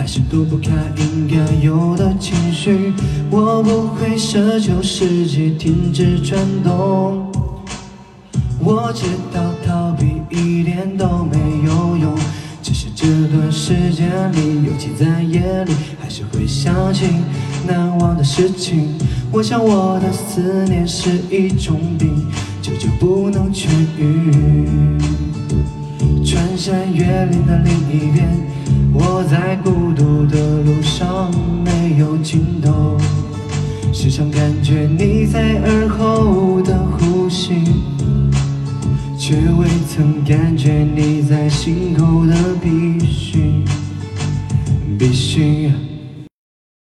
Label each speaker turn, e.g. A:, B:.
A: 还是躲不开应该有的情绪。我不会奢求世界停止转动。我知道逃避一点都没有用，只是这段时间里，尤其在夜里，还是会想起难忘的事情。我想我的思念是一种病，久久不能痊愈。穿山越岭的另一边，没有尽头，时常感觉你在耳后的呼吸。却未曾感觉你在心口的必须，必须。